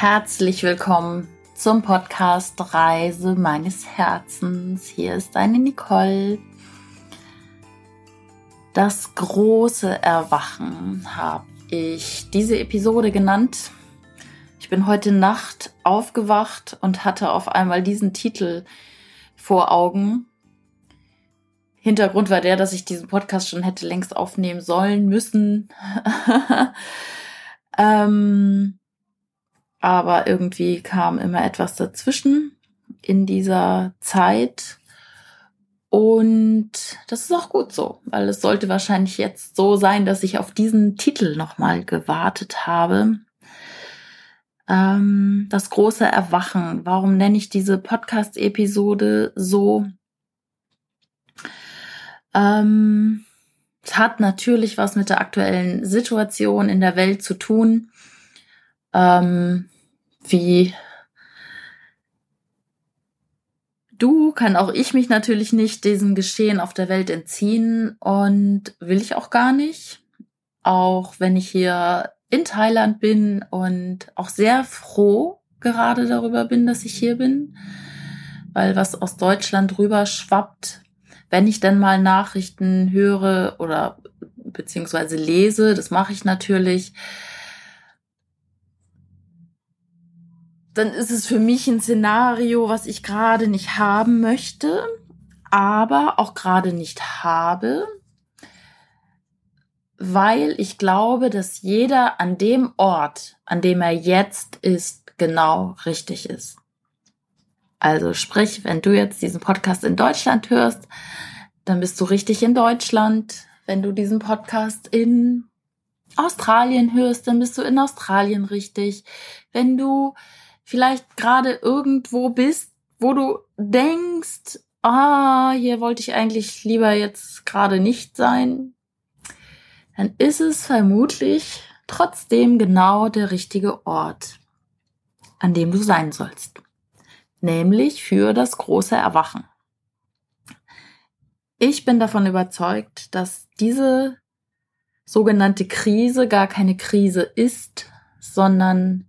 Herzlich willkommen zum Podcast Reise meines Herzens. Hier ist deine Nicole. Das große Erwachen habe ich diese Episode genannt. Ich bin heute Nacht aufgewacht und hatte auf einmal diesen Titel vor Augen. Hintergrund war der, dass ich diesen Podcast schon hätte längst aufnehmen sollen müssen. ähm, aber irgendwie kam immer etwas dazwischen in dieser Zeit. Und das ist auch gut so, weil es sollte wahrscheinlich jetzt so sein, dass ich auf diesen Titel nochmal gewartet habe. Ähm, das große Erwachen. Warum nenne ich diese Podcast-Episode so? Ähm, es hat natürlich was mit der aktuellen Situation in der Welt zu tun ähm, wie du kann auch ich mich natürlich nicht diesem Geschehen auf der Welt entziehen und will ich auch gar nicht. Auch wenn ich hier in Thailand bin und auch sehr froh gerade darüber bin, dass ich hier bin, weil was aus Deutschland rüber schwappt, wenn ich dann mal Nachrichten höre oder beziehungsweise lese, das mache ich natürlich, dann ist es für mich ein Szenario, was ich gerade nicht haben möchte, aber auch gerade nicht habe, weil ich glaube, dass jeder an dem Ort, an dem er jetzt ist, genau richtig ist. Also sprich, wenn du jetzt diesen Podcast in Deutschland hörst, dann bist du richtig in Deutschland. Wenn du diesen Podcast in Australien hörst, dann bist du in Australien richtig. Wenn du vielleicht gerade irgendwo bist, wo du denkst, ah, hier wollte ich eigentlich lieber jetzt gerade nicht sein, dann ist es vermutlich trotzdem genau der richtige Ort, an dem du sein sollst. Nämlich für das große Erwachen. Ich bin davon überzeugt, dass diese sogenannte Krise gar keine Krise ist, sondern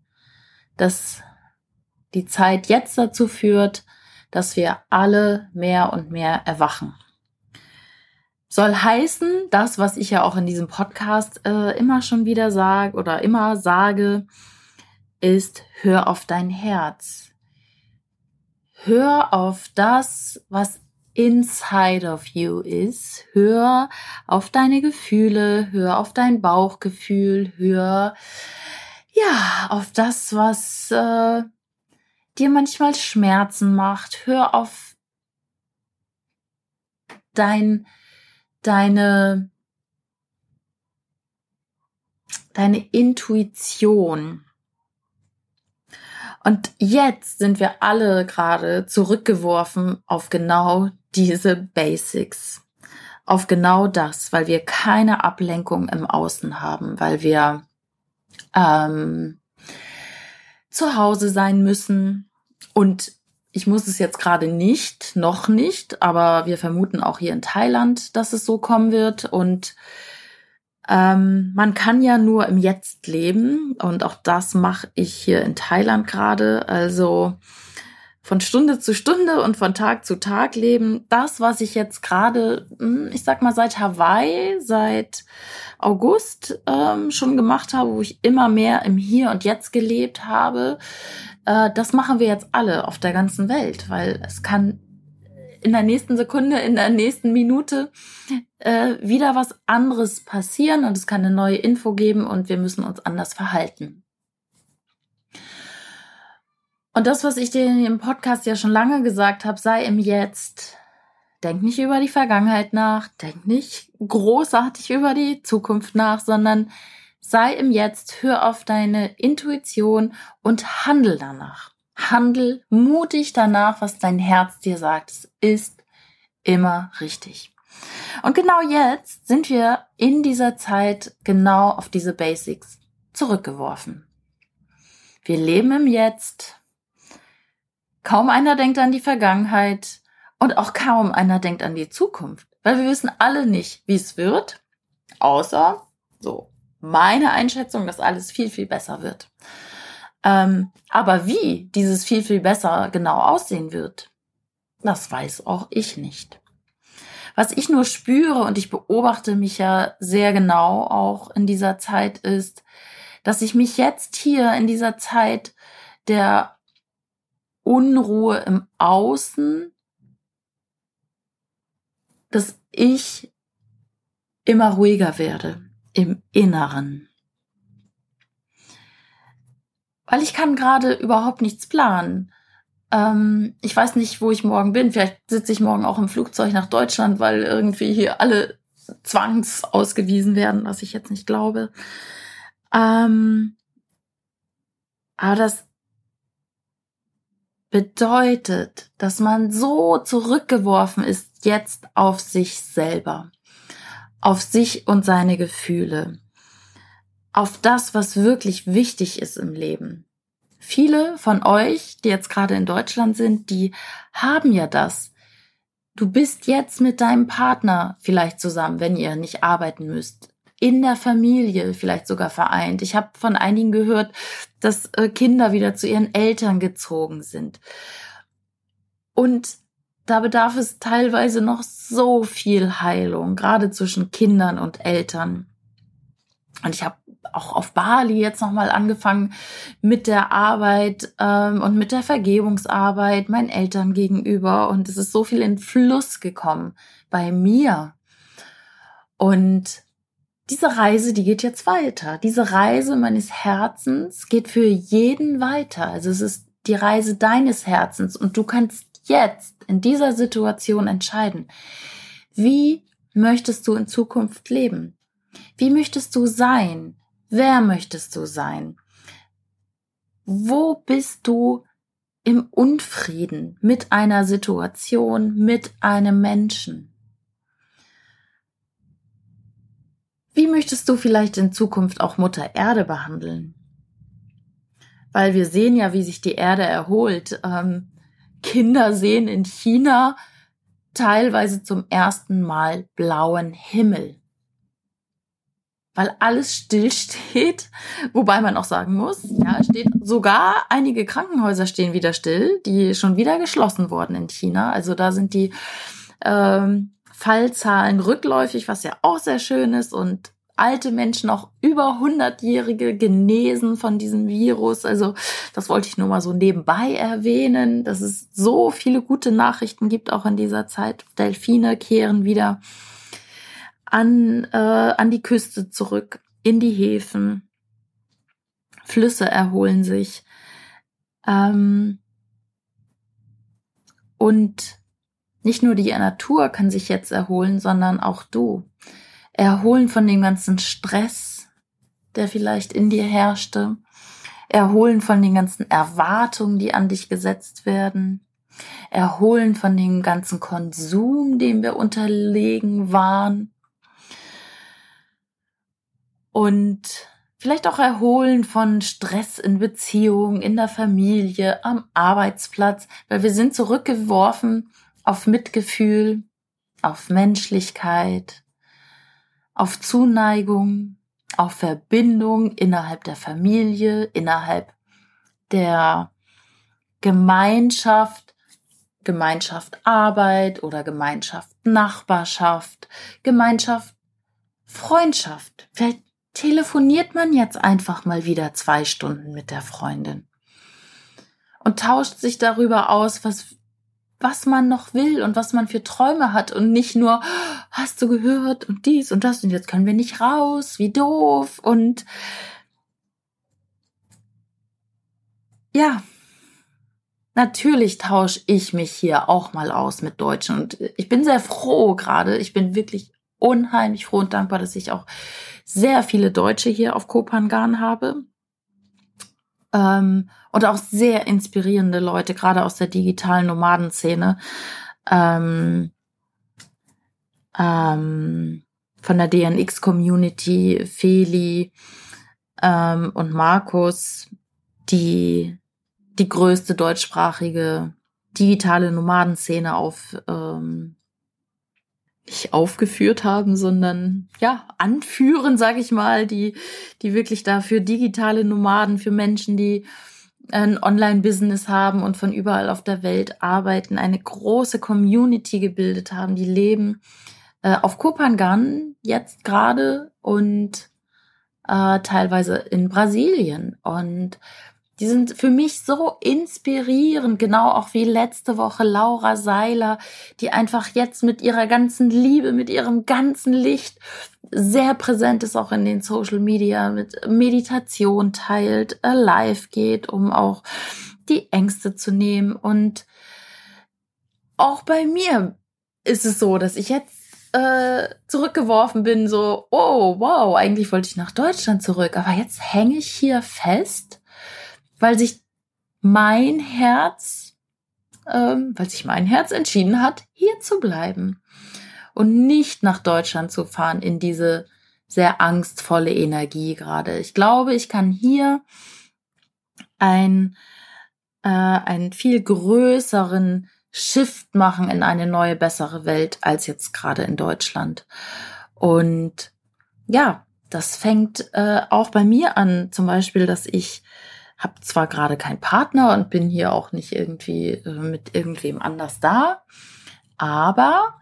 dass die Zeit jetzt dazu führt, dass wir alle mehr und mehr erwachen. Soll heißen, das, was ich ja auch in diesem Podcast äh, immer schon wieder sage oder immer sage, ist, hör auf dein Herz. Hör auf das, was inside of you ist. Hör auf deine Gefühle, hör auf dein Bauchgefühl, hör ja auf das, was äh, dir manchmal Schmerzen macht. Hör auf dein, deine, deine Intuition. Und jetzt sind wir alle gerade zurückgeworfen auf genau diese Basics. Auf genau das, weil wir keine Ablenkung im Außen haben, weil wir ähm, zu Hause sein müssen, und ich muss es jetzt gerade nicht, noch nicht, aber wir vermuten auch hier in Thailand, dass es so kommen wird. Und ähm, man kann ja nur im Jetzt leben. Und auch das mache ich hier in Thailand gerade. Also von Stunde zu Stunde und von Tag zu Tag leben. Das, was ich jetzt gerade, hm, ich sag mal, seit Hawaii, seit August ähm, schon gemacht habe, wo ich immer mehr im Hier und Jetzt gelebt habe, äh, das machen wir jetzt alle auf der ganzen Welt, weil es kann in der nächsten Sekunde, in der nächsten Minute äh, wieder was anderes passieren und es kann eine neue Info geben und wir müssen uns anders verhalten. Und das, was ich dir im Podcast ja schon lange gesagt habe, sei im Jetzt. Denk nicht über die Vergangenheit nach, denk nicht großartig über die Zukunft nach, sondern Sei im Jetzt, hör auf deine Intuition und handel danach. Handel mutig danach, was dein Herz dir sagt. Es ist immer richtig. Und genau jetzt sind wir in dieser Zeit genau auf diese Basics zurückgeworfen. Wir leben im Jetzt. Kaum einer denkt an die Vergangenheit und auch kaum einer denkt an die Zukunft, weil wir wissen alle nicht, wie es wird, außer so meine Einschätzung, dass alles viel, viel besser wird. Ähm, aber wie dieses viel, viel besser genau aussehen wird, das weiß auch ich nicht. Was ich nur spüre und ich beobachte mich ja sehr genau auch in dieser Zeit ist, dass ich mich jetzt hier in dieser Zeit der Unruhe im Außen, dass ich immer ruhiger werde im Inneren. Weil ich kann gerade überhaupt nichts planen. Ähm, ich weiß nicht, wo ich morgen bin. Vielleicht sitze ich morgen auch im Flugzeug nach Deutschland, weil irgendwie hier alle zwangsausgewiesen werden, was ich jetzt nicht glaube. Ähm, aber das bedeutet, dass man so zurückgeworfen ist jetzt auf sich selber, auf sich und seine Gefühle, auf das, was wirklich wichtig ist im Leben. Viele von euch, die jetzt gerade in Deutschland sind, die haben ja das. Du bist jetzt mit deinem Partner vielleicht zusammen, wenn ihr nicht arbeiten müsst. In der Familie vielleicht sogar vereint. Ich habe von einigen gehört, dass äh, Kinder wieder zu ihren Eltern gezogen sind. Und da bedarf es teilweise noch so viel Heilung, gerade zwischen Kindern und Eltern. Und ich habe auch auf Bali jetzt nochmal angefangen mit der Arbeit ähm, und mit der Vergebungsarbeit meinen Eltern gegenüber. Und es ist so viel in Fluss gekommen bei mir. Und diese Reise, die geht jetzt weiter. Diese Reise meines Herzens geht für jeden weiter. Also es ist die Reise deines Herzens und du kannst jetzt in dieser Situation entscheiden, wie möchtest du in Zukunft leben? Wie möchtest du sein? Wer möchtest du sein? Wo bist du im Unfrieden mit einer Situation, mit einem Menschen? Wie möchtest du vielleicht in Zukunft auch Mutter Erde behandeln? Weil wir sehen ja, wie sich die Erde erholt. Ähm, Kinder sehen in China teilweise zum ersten Mal blauen Himmel weil alles stillsteht, wobei man auch sagen muss, ja, steht sogar einige Krankenhäuser stehen wieder still, die schon wieder geschlossen wurden in China. Also da sind die ähm, Fallzahlen rückläufig, was ja auch sehr schön ist und alte Menschen, auch über 100-Jährige genesen von diesem Virus. Also das wollte ich nur mal so nebenbei erwähnen, dass es so viele gute Nachrichten gibt, auch in dieser Zeit. Delfine kehren wieder an, äh, an die Küste zurück, in die Häfen. Flüsse erholen sich. Ähm, und nicht nur die Natur kann sich jetzt erholen, sondern auch du. Erholen von dem ganzen Stress, der vielleicht in dir herrschte. Erholen von den ganzen Erwartungen, die an dich gesetzt werden. Erholen von dem ganzen Konsum, dem wir unterlegen waren und vielleicht auch erholen von Stress in Beziehungen, in der Familie, am Arbeitsplatz, weil wir sind zurückgeworfen auf Mitgefühl, auf Menschlichkeit, auf Zuneigung, auf Verbindung innerhalb der Familie, innerhalb der Gemeinschaft, Gemeinschaft Arbeit oder Gemeinschaft Nachbarschaft, Gemeinschaft Freundschaft. Vielleicht telefoniert man jetzt einfach mal wieder zwei Stunden mit der Freundin und tauscht sich darüber aus, was, was man noch will und was man für Träume hat und nicht nur, hast du gehört und dies und das und jetzt können wir nicht raus, wie doof und ja, natürlich tausche ich mich hier auch mal aus mit Deutschen und ich bin sehr froh gerade, ich bin wirklich unheimlich froh und dankbar, dass ich auch sehr viele Deutsche hier auf Kopangan habe. Ähm, und auch sehr inspirierende Leute, gerade aus der digitalen Nomadenszene. Ähm, ähm, von der DNX-Community, Feli ähm, und Markus, die die größte deutschsprachige digitale Nomadenszene auf ähm, nicht aufgeführt haben, sondern ja, anführen, sage ich mal, die, die wirklich da für digitale Nomaden, für Menschen, die ein Online-Business haben und von überall auf der Welt arbeiten, eine große Community gebildet haben, die leben äh, auf Kopangan jetzt gerade und äh, teilweise in Brasilien. Und die sind für mich so inspirierend, genau auch wie letzte Woche Laura Seiler, die einfach jetzt mit ihrer ganzen Liebe, mit ihrem ganzen Licht sehr präsent ist auch in den Social Media, mit Meditation teilt, äh, live geht, um auch die Ängste zu nehmen. Und auch bei mir ist es so, dass ich jetzt äh, zurückgeworfen bin, so, oh, wow, eigentlich wollte ich nach Deutschland zurück, aber jetzt hänge ich hier fest, weil sich mein Herz, ähm, weil sich mein Herz entschieden hat, hier zu bleiben und nicht nach Deutschland zu fahren in diese sehr angstvolle Energie gerade. Ich glaube, ich kann hier ein, äh, einen viel größeren Shift machen in eine neue, bessere Welt als jetzt gerade in Deutschland. Und ja, das fängt äh, auch bei mir an, zum Beispiel, dass ich habe zwar gerade keinen Partner und bin hier auch nicht irgendwie äh, mit irgendwem anders da, aber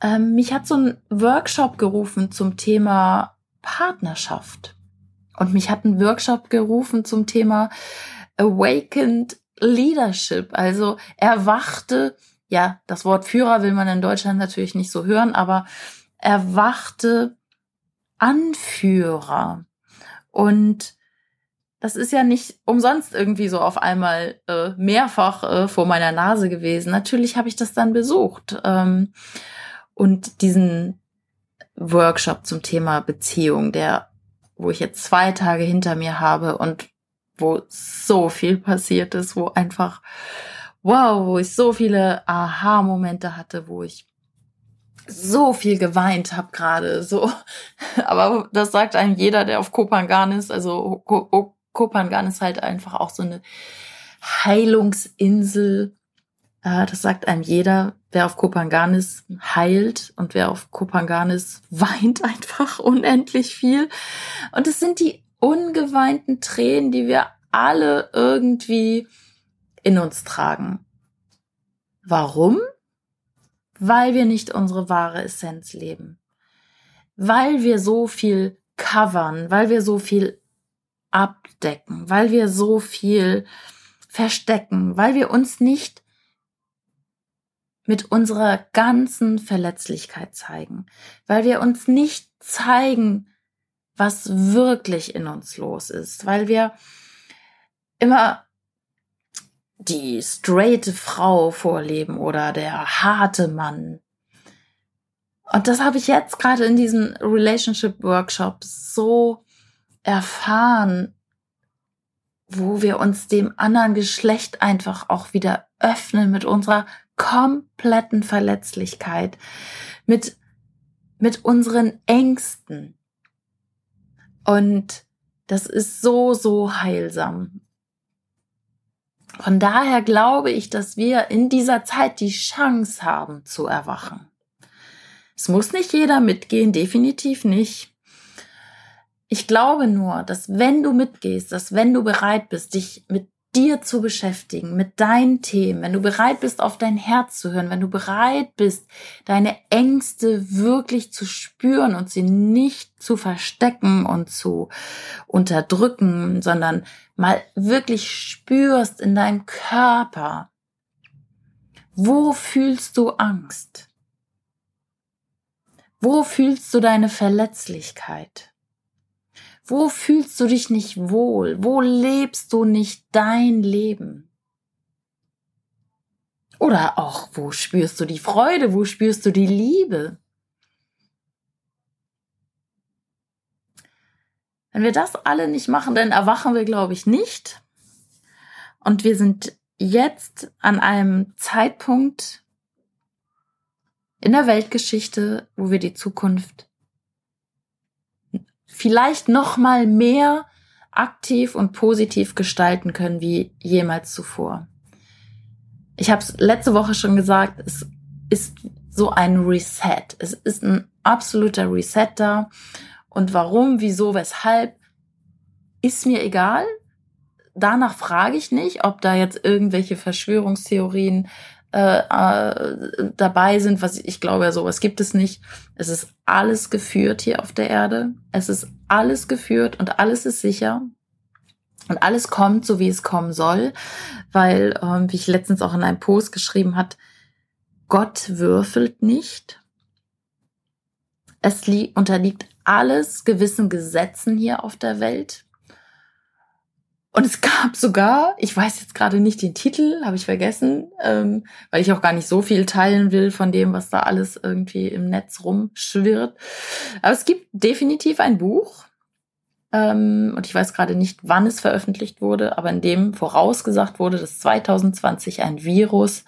ähm, mich hat so ein Workshop gerufen zum Thema Partnerschaft. Und mich hat ein Workshop gerufen zum Thema Awakened Leadership, also erwachte, ja, das Wort Führer will man in Deutschland natürlich nicht so hören, aber erwachte Anführer. Und das ist ja nicht umsonst irgendwie so auf einmal äh, mehrfach äh, vor meiner Nase gewesen. Natürlich habe ich das dann besucht. Ähm, und diesen Workshop zum Thema Beziehung, der, wo ich jetzt zwei Tage hinter mir habe und wo so viel passiert ist, wo einfach, wow, wo ich so viele Aha-Momente hatte, wo ich so viel geweint habe gerade, so. Aber das sagt einem jeder, der auf Kopangan ist. Also Kopangan ist halt einfach auch so eine Heilungsinsel. Äh, das sagt einem jeder, wer auf Kopangan ist, heilt und wer auf Kopangan ist, weint einfach unendlich viel. Und es sind die ungeweinten Tränen, die wir alle irgendwie in uns tragen. Warum? Weil wir nicht unsere wahre Essenz leben. Weil wir so viel covern, weil wir so viel abdecken, weil wir so viel verstecken, weil wir uns nicht mit unserer ganzen Verletzlichkeit zeigen, weil wir uns nicht zeigen, was wirklich in uns los ist, weil wir immer die straighte Frau vorleben oder der harte Mann. Und das habe ich jetzt gerade in diesem Relationship Workshop so erfahren, wo wir uns dem anderen Geschlecht einfach auch wieder öffnen mit unserer kompletten Verletzlichkeit, mit, mit unseren Ängsten. Und das ist so, so heilsam. Von daher glaube ich, dass wir in dieser Zeit die Chance haben zu erwachen. Es muss nicht jeder mitgehen, definitiv nicht. Ich glaube nur, dass wenn du mitgehst, dass wenn du bereit bist, dich mit dir zu beschäftigen, mit deinen Themen, wenn du bereit bist, auf dein Herz zu hören, wenn du bereit bist, deine Ängste wirklich zu spüren und sie nicht zu verstecken und zu unterdrücken, sondern mal wirklich spürst in deinem Körper, wo fühlst du Angst? Wo fühlst du deine Verletzlichkeit? Wo fühlst du dich nicht wohl? Wo lebst du nicht dein Leben? Oder auch, wo spürst du die Freude? Wo spürst du die Liebe? Wenn wir das alle nicht machen, dann erwachen wir, glaube ich, nicht. Und wir sind jetzt an einem Zeitpunkt in der Weltgeschichte, wo wir die Zukunft vielleicht noch mal mehr aktiv und positiv gestalten können wie jemals zuvor. Ich habe es letzte Woche schon gesagt, es ist so ein Reset. Es ist ein absoluter Reset da. Und warum, wieso, weshalb, ist mir egal. danach frage ich nicht, ob da jetzt irgendwelche Verschwörungstheorien äh, äh, dabei sind, was ich glaube, ja, sowas gibt es nicht. Es ist alles geführt hier auf der Erde. Es ist alles geführt und alles ist sicher. Und alles kommt so, wie es kommen soll, weil, ähm, wie ich letztens auch in einem Post geschrieben hat, Gott würfelt nicht. Es unterliegt alles gewissen Gesetzen hier auf der Welt. Und es gab sogar, ich weiß jetzt gerade nicht den Titel, habe ich vergessen, ähm, weil ich auch gar nicht so viel teilen will von dem, was da alles irgendwie im Netz rumschwirrt. Aber es gibt definitiv ein Buch. Ähm, und ich weiß gerade nicht, wann es veröffentlicht wurde, aber in dem vorausgesagt wurde, dass 2020 ein Virus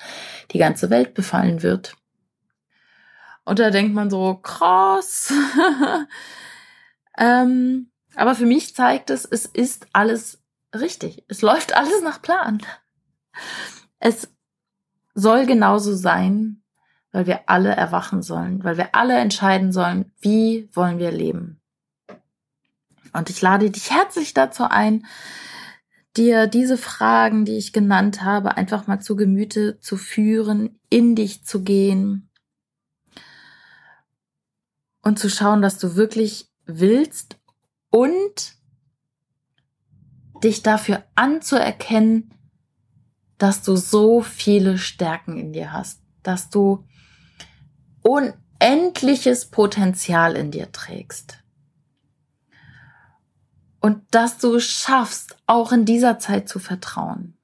die ganze Welt befallen wird. Und da denkt man so, krass. ähm, aber für mich zeigt es, es ist alles richtig. Es läuft alles nach Plan. Es soll genauso sein, weil wir alle erwachen sollen, weil wir alle entscheiden sollen, wie wollen wir leben. Und ich lade dich herzlich dazu ein, dir diese Fragen, die ich genannt habe, einfach mal zu Gemüte zu führen, in dich zu gehen und zu schauen, dass du wirklich willst und dich dafür anzuerkennen, dass du so viele Stärken in dir hast, dass du unendliches Potenzial in dir trägst. Und dass du schaffst, auch in dieser Zeit zu vertrauen.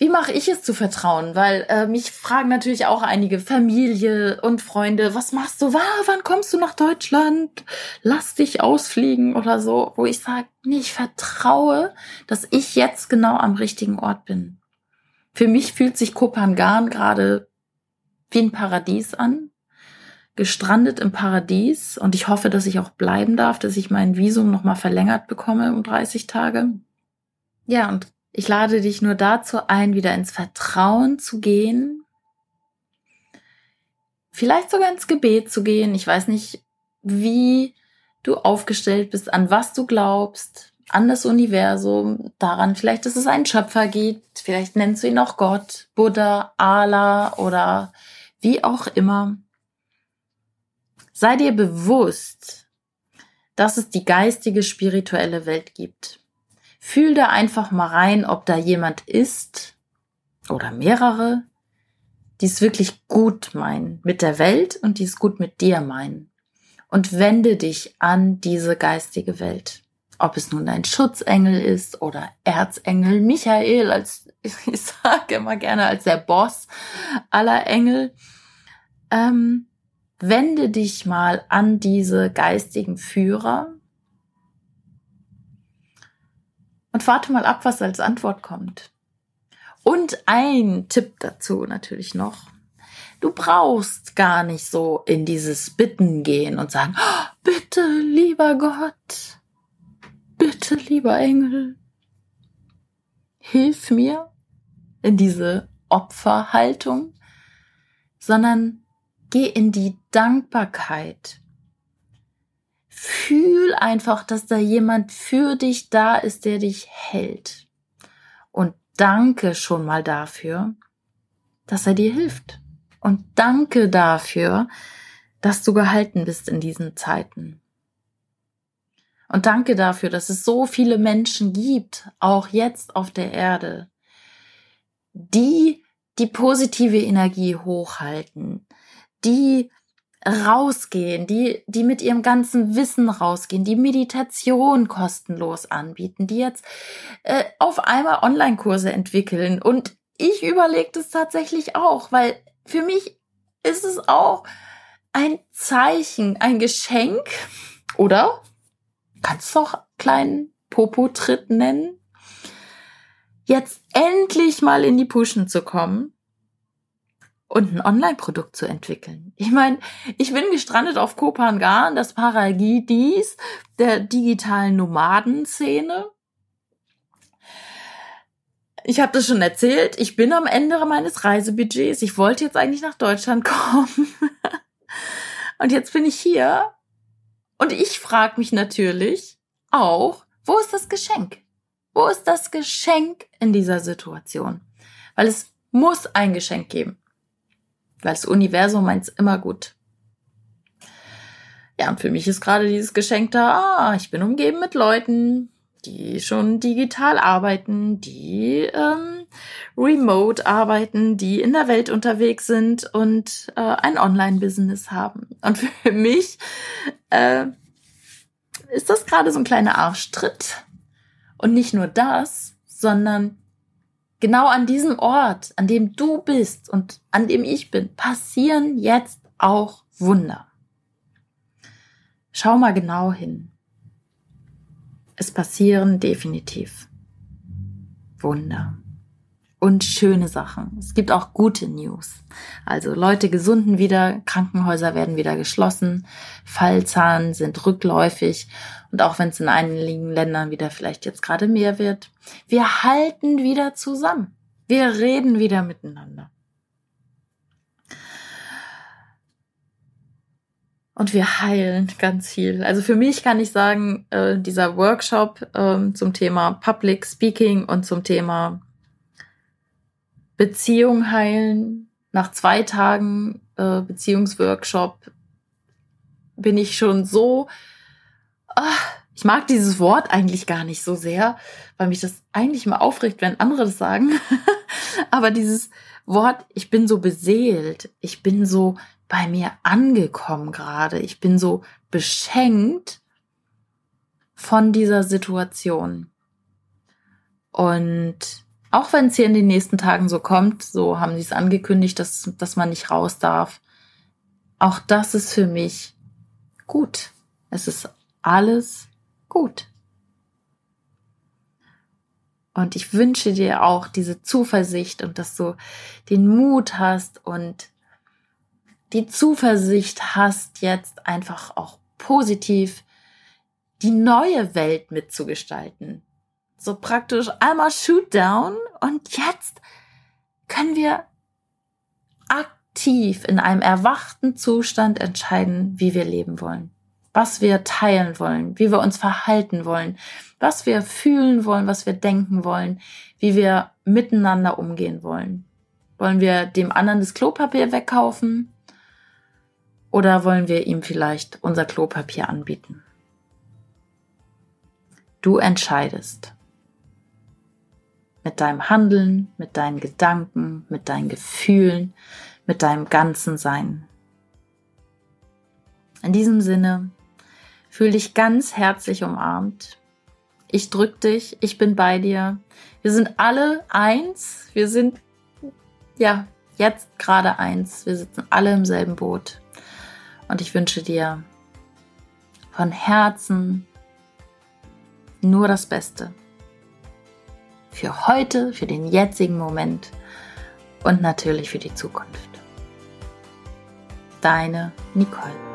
Wie mache ich es zu vertrauen? Weil äh, mich fragen natürlich auch einige Familie und Freunde, was machst du? Wow, wann kommst du nach Deutschland? Lass dich ausfliegen oder so. Wo ich sage, nee, ich vertraue, dass ich jetzt genau am richtigen Ort bin. Für mich fühlt sich Kopangan gerade wie ein Paradies an. Gestrandet im Paradies. Und ich hoffe, dass ich auch bleiben darf, dass ich mein Visum nochmal verlängert bekomme um 30 Tage. Ja, und ich lade dich nur dazu ein, wieder ins Vertrauen zu gehen. Vielleicht sogar ins Gebet zu gehen. Ich weiß nicht, wie du aufgestellt bist, an was du glaubst, an das Universum, daran vielleicht, dass es einen Schöpfer gibt. Vielleicht nennst du ihn auch Gott, Buddha, Allah oder wie auch immer. Sei dir bewusst, dass es die geistige, spirituelle Welt gibt. Fühl da einfach mal rein, ob da jemand ist oder mehrere, die es wirklich gut meinen mit der Welt und die es gut mit dir meinen. Und wende dich an diese geistige Welt. Ob es nun dein Schutzengel ist oder Erzengel Michael, als ich sage immer gerne als der Boss aller Engel. Ähm, wende dich mal an diese geistigen Führer und warte mal ab, was als Antwort kommt. Und ein Tipp dazu natürlich noch. Du brauchst gar nicht so in dieses Bitten gehen und sagen, oh, bitte, lieber Gott, bitte, lieber Engel, hilf mir in diese Opferhaltung, sondern geh in die Dankbarkeit Fühl einfach, dass da jemand für dich da ist, der dich hält. Und danke schon mal dafür, dass er dir hilft. Und danke dafür, dass du gehalten bist in diesen Zeiten. Und danke dafür, dass es so viele Menschen gibt, auch jetzt auf der Erde, die die positive Energie hochhalten, die rausgehen, die, die mit ihrem ganzen Wissen rausgehen, die Meditation kostenlos anbieten, die jetzt äh, auf einmal Online-Kurse entwickeln. Und ich überlege das tatsächlich auch, weil für mich ist es auch ein Zeichen, ein Geschenk, oder? Kannst du auch kleinen Popo-Tritt nennen? Jetzt endlich mal in die Pushen zu kommen und ein Online-Produkt zu entwickeln. Ich meine, ich bin gestrandet auf Kopangan, das Paradies der digitalen Nomadenszene. Ich habe das schon erzählt, ich bin am Ende meines Reisebudgets. Ich wollte jetzt eigentlich nach Deutschland kommen. und jetzt bin ich hier. Und ich frage mich natürlich, auch, wo ist das Geschenk? Wo ist das Geschenk in dieser Situation? Weil es muss ein Geschenk geben. Weil das Universum meint es immer gut. Ja, und für mich ist gerade dieses Geschenk da, ah, ich bin umgeben mit Leuten, die schon digital arbeiten, die ähm, remote arbeiten, die in der Welt unterwegs sind und äh, ein Online-Business haben. Und für mich äh, ist das gerade so ein kleiner Arschtritt. Und nicht nur das, sondern genau an diesem Ort, an dem du bist und an dem ich bin, passieren jetzt auch Wunder. Schau mal genau hin. Es passieren definitiv Wunder und schöne Sachen. Es gibt auch gute News. Also Leute gesunden wieder, Krankenhäuser werden wieder geschlossen, Fallzahlen sind rückläufig und auch wenn es in einigen Ländern wieder vielleicht jetzt gerade mehr wird, wir halten wieder zusammen. Wir reden wieder miteinander. und wir heilen ganz viel. Also für mich kann ich sagen, äh, dieser Workshop äh, zum Thema Public Speaking und zum Thema Beziehung heilen, nach zwei Tagen äh, Beziehungsworkshop bin ich schon so, ach, ich mag dieses Wort eigentlich gar nicht so sehr, weil mich das eigentlich immer aufregt, wenn andere das sagen. Aber dieses Wort, ich bin so beseelt, ich bin so bei mir angekommen gerade. Ich bin so beschenkt von dieser Situation. Und auch wenn es hier in den nächsten Tagen so kommt, so haben sie es angekündigt, dass, dass man nicht raus darf. Auch das ist für mich gut. Es ist alles gut. Und ich wünsche dir auch diese Zuversicht und dass du den Mut hast und die Zuversicht hast, jetzt einfach auch positiv die neue Welt mitzugestalten. So praktisch einmal shoot down und jetzt können wir aktiv in einem erwachten Zustand entscheiden, wie wir leben wollen, was wir teilen wollen, wie wir uns verhalten wollen, was wir fühlen wollen, was wir denken wollen, wie wir miteinander umgehen wollen. Wollen wir dem anderen das Klopapier wegkaufen oder wollen wir ihm vielleicht unser Klopapier anbieten? Du entscheidest. Mit deinem Handeln, mit deinen Gedanken, mit deinen Gefühlen, mit deinem ganzen Sein. In diesem Sinne, fühl dich ganz herzlich umarmt. Ich drück dich, ich bin bei dir. Wir sind alle eins. Wir sind, ja, jetzt gerade eins. Wir sitzen alle im selben Boot. Und ich wünsche dir von Herzen nur das Beste. Für heute, für den jetzigen Moment und natürlich für die Zukunft. Deine Nicole.